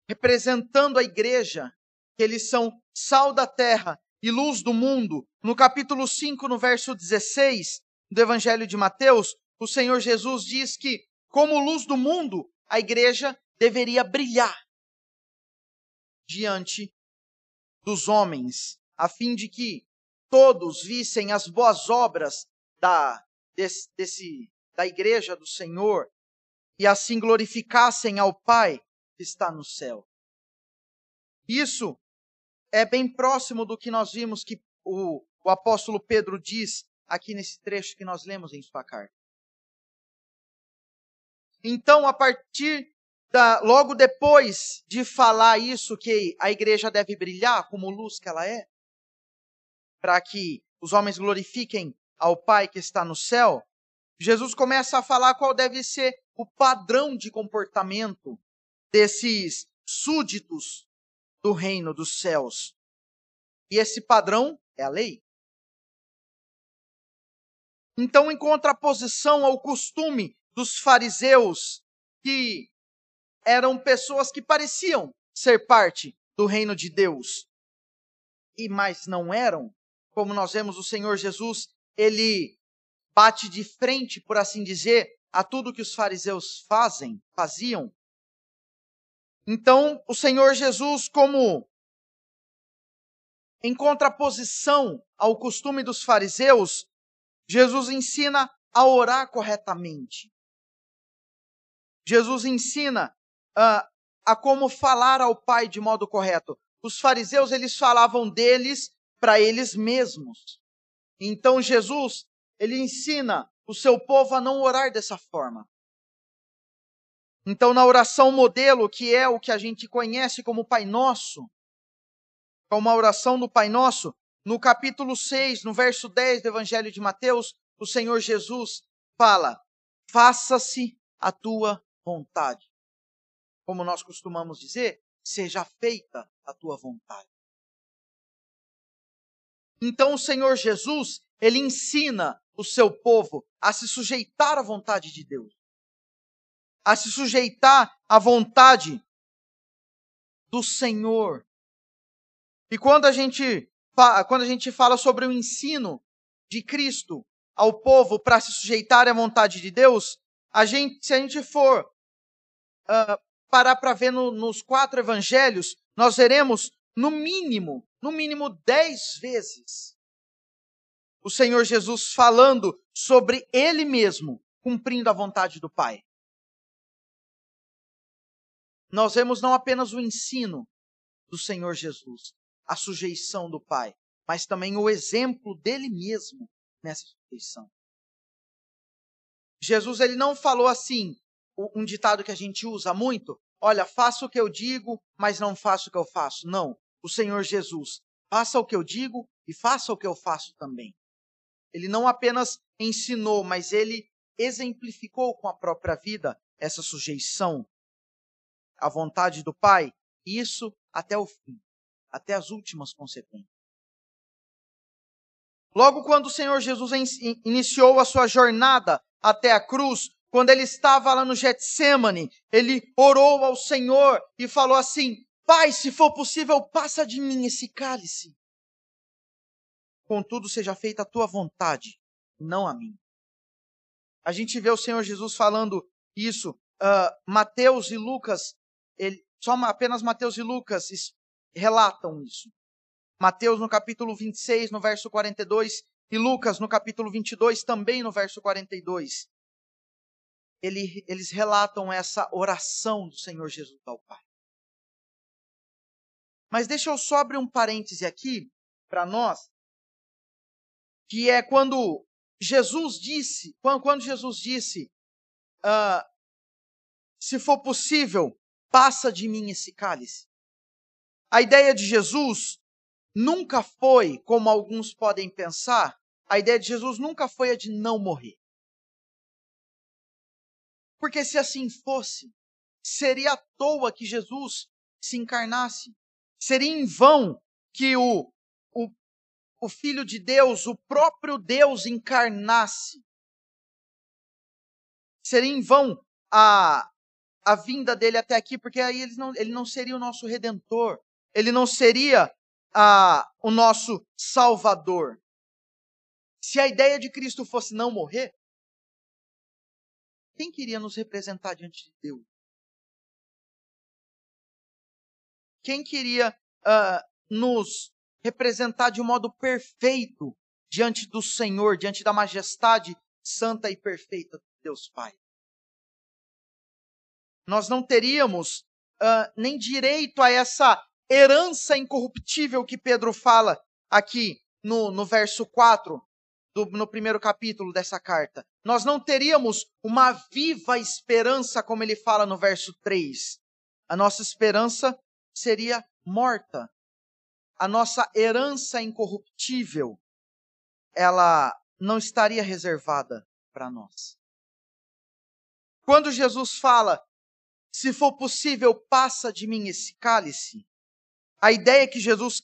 representando a igreja, que eles são sal da terra e luz do mundo, no capítulo 5, no verso 16 do Evangelho de Mateus, o Senhor Jesus diz que, como luz do mundo, a igreja deveria brilhar diante dos homens, a fim de que todos vissem as boas obras da, desse, desse, da igreja do Senhor e assim glorificassem ao Pai que está no céu. Isso é bem próximo do que nós vimos que o, o apóstolo Pedro diz aqui nesse trecho que nós lemos em sua carta. Então, a partir da, logo depois de falar isso, que a igreja deve brilhar como luz que ela é, para que os homens glorifiquem ao Pai que está no céu, Jesus começa a falar qual deve ser o padrão de comportamento desses súditos do reino dos céus. E esse padrão é a lei. Então, em contraposição ao costume dos fariseus, que eram pessoas que pareciam ser parte do reino de Deus, e mais não eram, como nós vemos o Senhor Jesus, ele bate de frente, por assim dizer, a tudo que os fariseus fazem, faziam, então, o Senhor Jesus, como em contraposição ao costume dos fariseus, Jesus ensina a orar corretamente. Jesus ensina uh, a como falar ao Pai de modo correto. Os fariseus, eles falavam deles para eles mesmos. Então, Jesus, ele ensina o seu povo a não orar dessa forma. Então, na oração modelo, que é o que a gente conhece como Pai Nosso, como a oração do Pai Nosso, no capítulo 6, no verso 10 do Evangelho de Mateus, o Senhor Jesus fala: Faça-se a tua vontade. Como nós costumamos dizer, seja feita a tua vontade. Então o Senhor Jesus, ele ensina o seu povo a se sujeitar à vontade de Deus a se sujeitar à vontade do Senhor. E quando a gente, quando a gente fala sobre o ensino de Cristo ao povo para se sujeitar à vontade de Deus, a gente, se a gente for uh, parar para ver no, nos quatro evangelhos, nós veremos no mínimo, no mínimo dez vezes o Senhor Jesus falando sobre Ele mesmo cumprindo a vontade do Pai nós vemos não apenas o ensino do Senhor Jesus, a sujeição do Pai, mas também o exemplo dele mesmo nessa sujeição. Jesus ele não falou assim, um ditado que a gente usa muito, olha, faça o que eu digo, mas não faça o que eu faço. Não, o Senhor Jesus, faça o que eu digo e faça o que eu faço também. Ele não apenas ensinou, mas ele exemplificou com a própria vida essa sujeição à vontade do Pai, isso até o fim, até as últimas consequências. Logo quando o Senhor Jesus iniciou a sua jornada até a cruz, quando ele estava lá no Getsemane, ele orou ao Senhor e falou assim: Pai, se for possível, passa de mim esse cálice. Contudo, seja feita a tua vontade, não a mim. A gente vê o Senhor Jesus falando isso. Uh, Mateus e Lucas, ele, só apenas Mateus e Lucas relatam isso. Mateus no capítulo 26, no verso 42, e Lucas no capítulo 22, também no verso 42. Ele, eles relatam essa oração do Senhor Jesus ao Pai. Mas deixa eu só abrir um parêntese aqui para nós, que é quando Jesus disse, quando, Jesus disse, uh, se for possível, passa de mim esse cálice. A ideia de Jesus nunca foi, como alguns podem pensar, a ideia de Jesus nunca foi a de não morrer. Porque se assim fosse, seria à toa que Jesus se encarnasse. Seria em vão que o, o, o Filho de Deus, o próprio Deus, encarnasse. Seria em vão a, a vinda dele até aqui, porque aí ele não, ele não seria o nosso redentor. Ele não seria a, o nosso Salvador. Se a ideia de Cristo fosse não morrer, quem queria nos representar diante de Deus? Quem queria uh, nos representar de um modo perfeito diante do Senhor, diante da majestade santa e perfeita de Deus Pai? Nós não teríamos uh, nem direito a essa herança incorruptível que Pedro fala aqui no, no verso 4, do, no primeiro capítulo dessa carta. Nós não teríamos uma viva esperança, como ele fala no verso 3. A nossa esperança seria morta. A nossa herança incorruptível, ela não estaria reservada para nós. Quando Jesus fala, se for possível, passa de mim esse cálice, a ideia que Jesus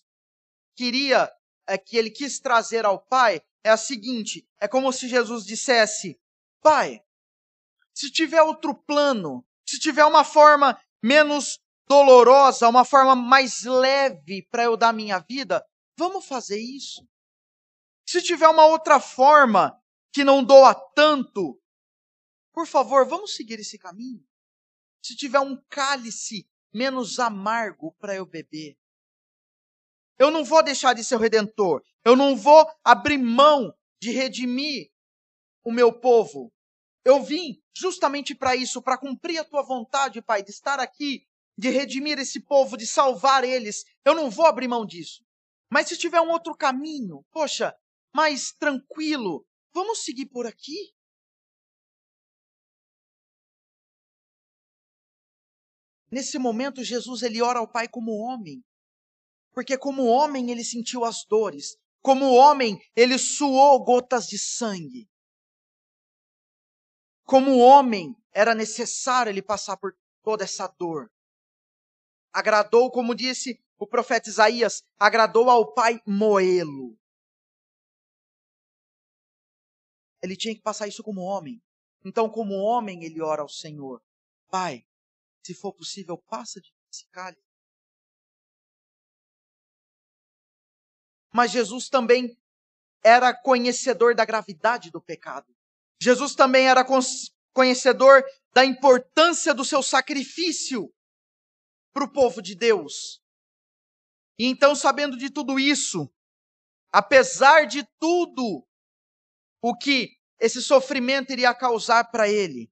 queria, é, que ele quis trazer ao Pai, é a seguinte: é como se Jesus dissesse, Pai, se tiver outro plano, se tiver uma forma menos dolorosa, uma forma mais leve para eu dar minha vida, vamos fazer isso. Se tiver uma outra forma que não doa tanto, por favor, vamos seguir esse caminho. Se tiver um cálice menos amargo para eu beber, eu não vou deixar de ser o redentor. Eu não vou abrir mão de redimir o meu povo. Eu vim justamente para isso, para cumprir a tua vontade, Pai, de estar aqui, de redimir esse povo, de salvar eles. Eu não vou abrir mão disso. Mas se tiver um outro caminho, poxa, mais tranquilo, vamos seguir por aqui? Nesse momento, Jesus ele ora ao Pai como homem. Porque, como homem, ele sentiu as dores. Como homem, ele suou gotas de sangue. Como homem, era necessário ele passar por toda essa dor. Agradou, como disse o profeta Isaías, agradou ao pai moê-lo. Ele tinha que passar isso como homem. Então, como homem, ele ora ao Senhor: Pai, se for possível, passa de cálice. Mas Jesus também era conhecedor da gravidade do pecado. Jesus também era conhecedor da importância do seu sacrifício para o povo de Deus. E então, sabendo de tudo isso, apesar de tudo o que esse sofrimento iria causar para ele,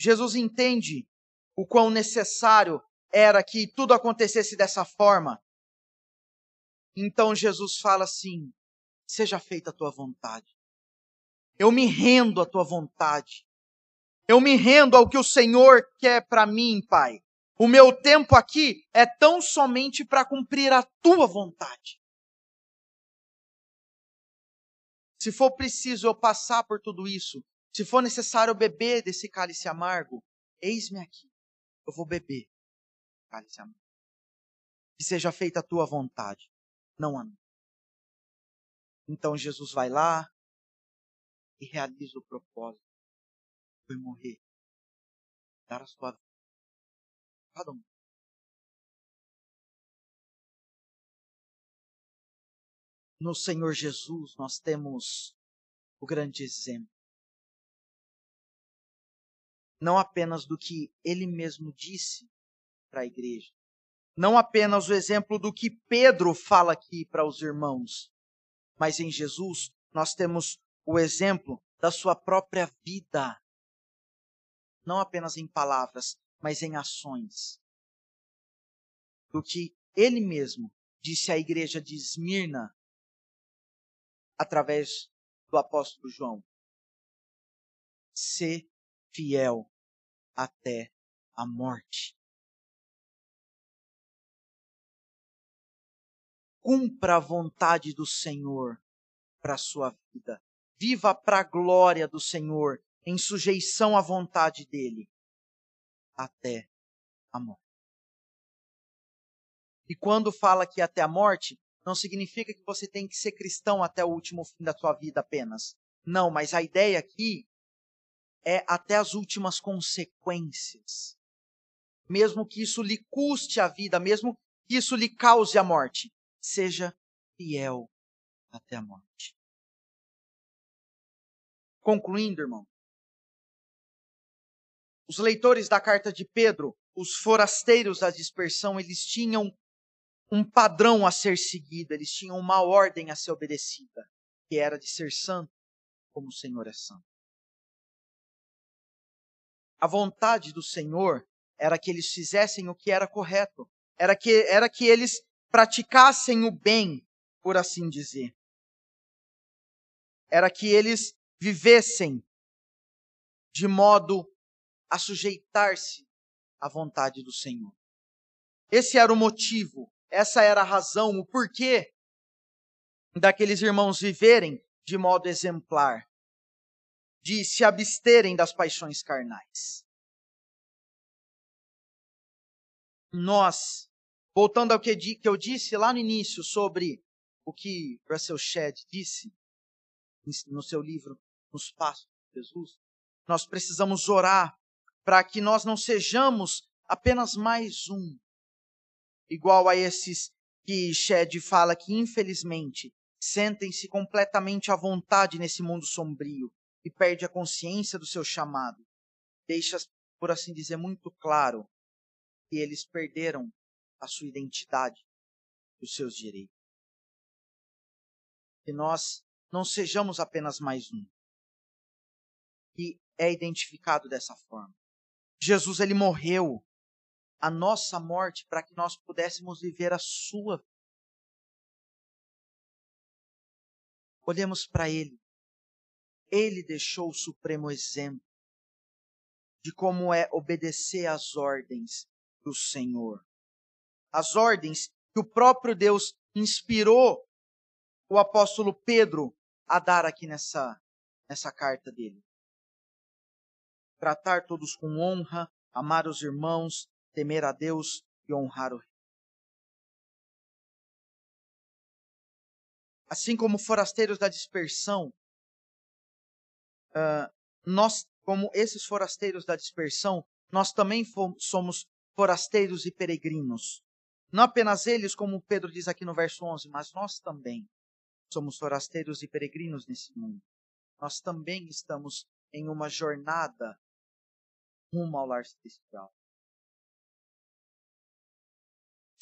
Jesus entende o quão necessário era que tudo acontecesse dessa forma, então Jesus fala assim: seja feita a tua vontade. Eu me rendo à tua vontade. Eu me rendo ao que o Senhor quer para mim, Pai. O meu tempo aqui é tão somente para cumprir a tua vontade. Se for preciso eu passar por tudo isso, se for necessário beber desse cálice amargo, eis-me aqui. Eu vou beber cálice amargo. Que seja feita a tua vontade, não a minha. Então Jesus vai lá e realiza o propósito. Foi morrer. Dar a sua vida. Cada um. No Senhor Jesus nós temos o grande exemplo. Não apenas do que ele mesmo disse para a igreja, não apenas o exemplo do que Pedro fala aqui para os irmãos, mas em Jesus nós temos o exemplo da sua própria vida. Não apenas em palavras, mas em ações. Do que ele mesmo disse à igreja de Esmirna através do apóstolo João. Ser fiel até a morte. Cumpra a vontade do Senhor para a sua vida. Viva para a glória do Senhor, em sujeição à vontade dele, até a morte. E quando fala que até a morte, não significa que você tem que ser cristão até o último fim da sua vida apenas. Não, mas a ideia aqui é até as últimas consequências. Mesmo que isso lhe custe a vida, mesmo que isso lhe cause a morte, seja fiel até a morte. Concluindo, irmão, os leitores da carta de Pedro, os forasteiros da dispersão, eles tinham um padrão a ser seguido, eles tinham uma ordem a ser obedecida, que era de ser santo como o Senhor é santo. A vontade do Senhor era que eles fizessem o que era correto, era que, era que eles praticassem o bem, por assim dizer. Era que eles vivessem de modo a sujeitar-se à vontade do Senhor. Esse era o motivo essa era a razão, o porquê daqueles irmãos viverem de modo exemplar, de se absterem das paixões carnais. Nós, voltando ao que eu disse lá no início sobre o que Russell Shedd disse no seu livro Nos Passos de Jesus, nós precisamos orar para que nós não sejamos apenas mais um, igual a esses que Shed fala que, infelizmente, sentem-se completamente à vontade nesse mundo sombrio e perde a consciência do seu chamado. Deixa, por assim dizer, muito claro que eles perderam a sua identidade e os seus direitos. Que nós não sejamos apenas mais um, que é identificado dessa forma. Jesus ele morreu a nossa morte para que nós pudéssemos viver a sua. Olhemos para Ele. Ele deixou o supremo exemplo de como é obedecer às ordens do Senhor. As ordens que o próprio Deus inspirou o apóstolo Pedro a dar aqui nessa, nessa carta dele. Tratar todos com honra, amar os irmãos, temer a Deus e honrar o Rei. Assim como forasteiros da dispersão, uh, nós, como esses forasteiros da dispersão, nós também somos forasteiros e peregrinos. Não apenas eles, como Pedro diz aqui no verso 11, mas nós também somos forasteiros e peregrinos nesse mundo. Nós também estamos em uma jornada rumo ao lar celestial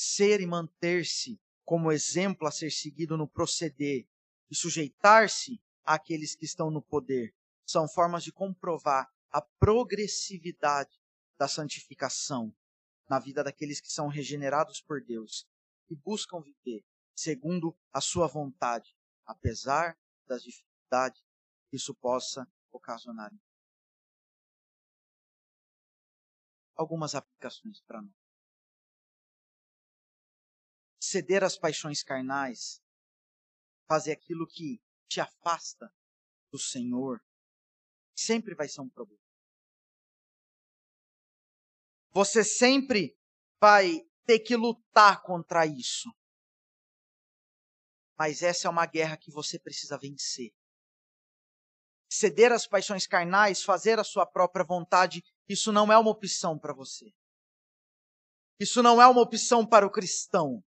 ser e manter-se como exemplo a ser seguido no proceder e sujeitar-se àqueles que estão no poder são formas de comprovar a progressividade da santificação na vida daqueles que são regenerados por Deus e buscam viver segundo a sua vontade, apesar das dificuldades que isso possa ocasionar. Algumas aplicações para nós ceder às paixões carnais, fazer aquilo que te afasta do Senhor, sempre vai ser um problema. Você sempre vai ter que lutar contra isso. Mas essa é uma guerra que você precisa vencer. Ceder às paixões carnais, fazer a sua própria vontade, isso não é uma opção para você. Isso não é uma opção para o cristão.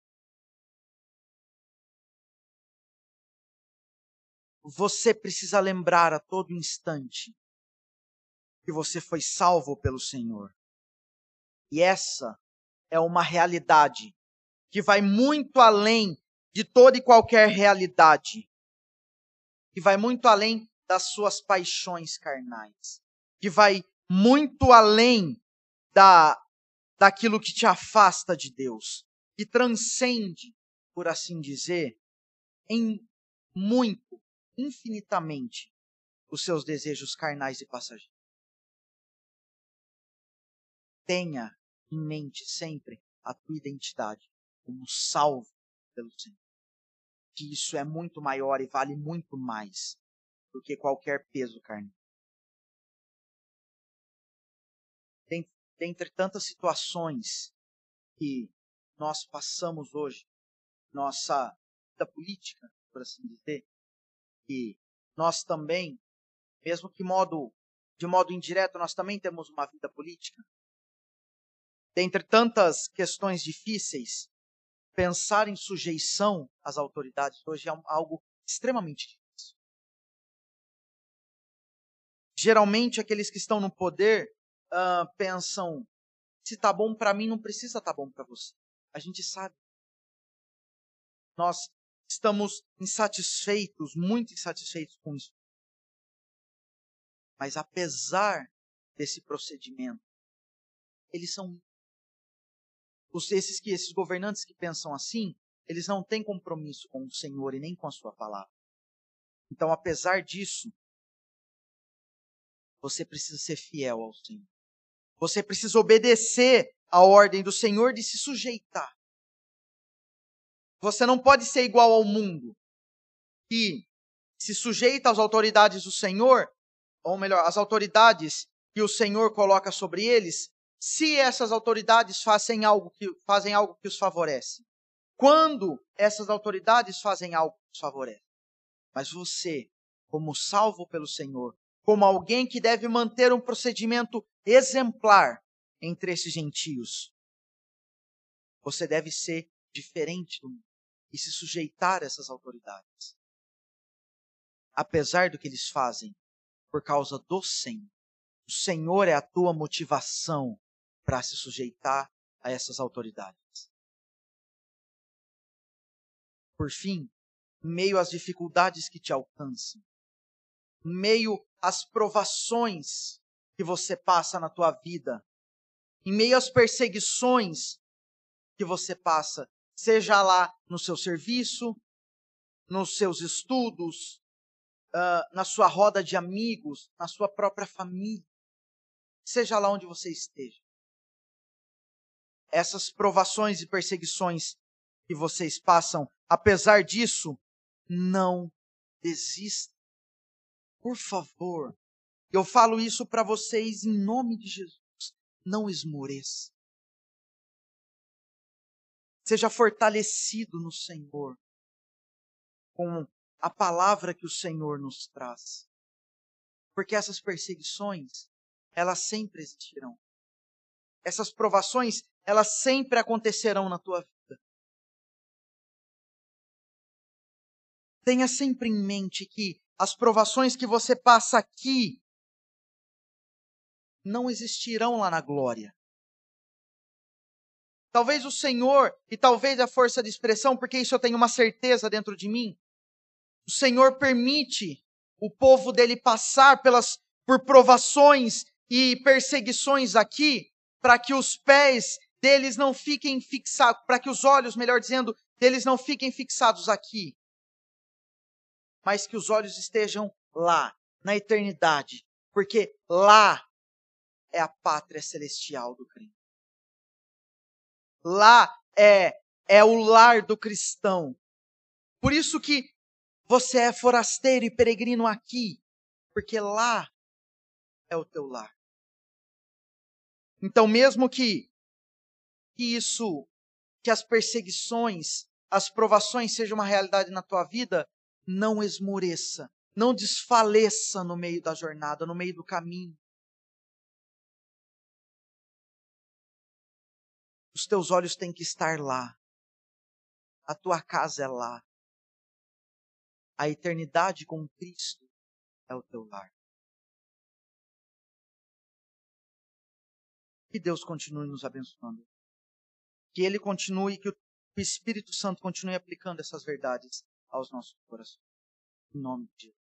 Você precisa lembrar a todo instante que você foi salvo pelo Senhor. E essa é uma realidade que vai muito além de toda e qualquer realidade. Que vai muito além das suas paixões carnais. Que vai muito além da, daquilo que te afasta de Deus. Que transcende, por assim dizer, em muito, infinitamente, os seus desejos carnais e passageiros. Tenha em mente sempre a tua identidade como salvo pelo Senhor. Que isso é muito maior e vale muito mais do que qualquer peso carnal. dentre tantas situações que nós passamos hoje, nossa vida política, por assim dizer, que nós também, mesmo que modo, de modo indireto, nós também temos uma vida política. Dentre tantas questões difíceis, pensar em sujeição às autoridades hoje é algo extremamente difícil. Geralmente, aqueles que estão no poder uh, pensam: se tá bom para mim, não precisa estar tá bom para você. A gente sabe. Nós estamos insatisfeitos, muito insatisfeitos com isso. Mas apesar desse procedimento, eles são os, esses que esses governantes que pensam assim, eles não têm compromisso com o Senhor e nem com a sua palavra. Então, apesar disso, você precisa ser fiel ao Senhor. Você precisa obedecer à ordem do Senhor de se sujeitar. Você não pode ser igual ao mundo, que se sujeita às autoridades do Senhor, ou melhor, às autoridades que o Senhor coloca sobre eles, se essas autoridades fazem algo que, fazem algo que os favorece. Quando essas autoridades fazem algo que os favorece. Mas você, como salvo pelo Senhor, como alguém que deve manter um procedimento exemplar entre esses gentios. Você deve ser diferente do mundo e se sujeitar a essas autoridades. Apesar do que eles fazem, por causa do Senhor. O Senhor é a tua motivação para se sujeitar a essas autoridades. Por fim, meio às dificuldades que te alcançam, meio às provações que você passa na tua vida, em meio às perseguições que você passa, seja lá no seu serviço, nos seus estudos, uh, na sua roda de amigos, na sua própria família, seja lá onde você esteja. Essas provações e perseguições que vocês passam, apesar disso, não desista. Por favor, eu falo isso para vocês em nome de Jesus. Não esmoreça. Seja fortalecido no Senhor com a palavra que o Senhor nos traz. Porque essas perseguições, elas sempre existirão. Essas provações, elas sempre acontecerão na tua vida. Tenha sempre em mente que as provações que você passa aqui não existirão lá na glória. Talvez o Senhor, e talvez a força de expressão, porque isso eu tenho uma certeza dentro de mim, o Senhor permite o povo dele passar pelas, por provações e perseguições aqui, para que os pés deles não fiquem fixados, para que os olhos, melhor dizendo, deles não fiquem fixados aqui, mas que os olhos estejam lá, na eternidade, porque lá é a pátria celestial do crente. Lá é é o lar do cristão. Por isso que Você é forasteiro e peregrino aqui, porque lá é o teu lar. Então, mesmo que, que isso, que as perseguições, as provações sejam uma realidade na tua vida, não esmoreça, não desfaleça no meio da jornada, no meio do caminho. Os teus olhos têm que estar lá. A tua casa é lá. A eternidade com Cristo é o teu lar. Que Deus continue nos abençoando. Que Ele continue, que o Espírito Santo continue aplicando essas verdades aos nossos corações. Em nome de Jesus.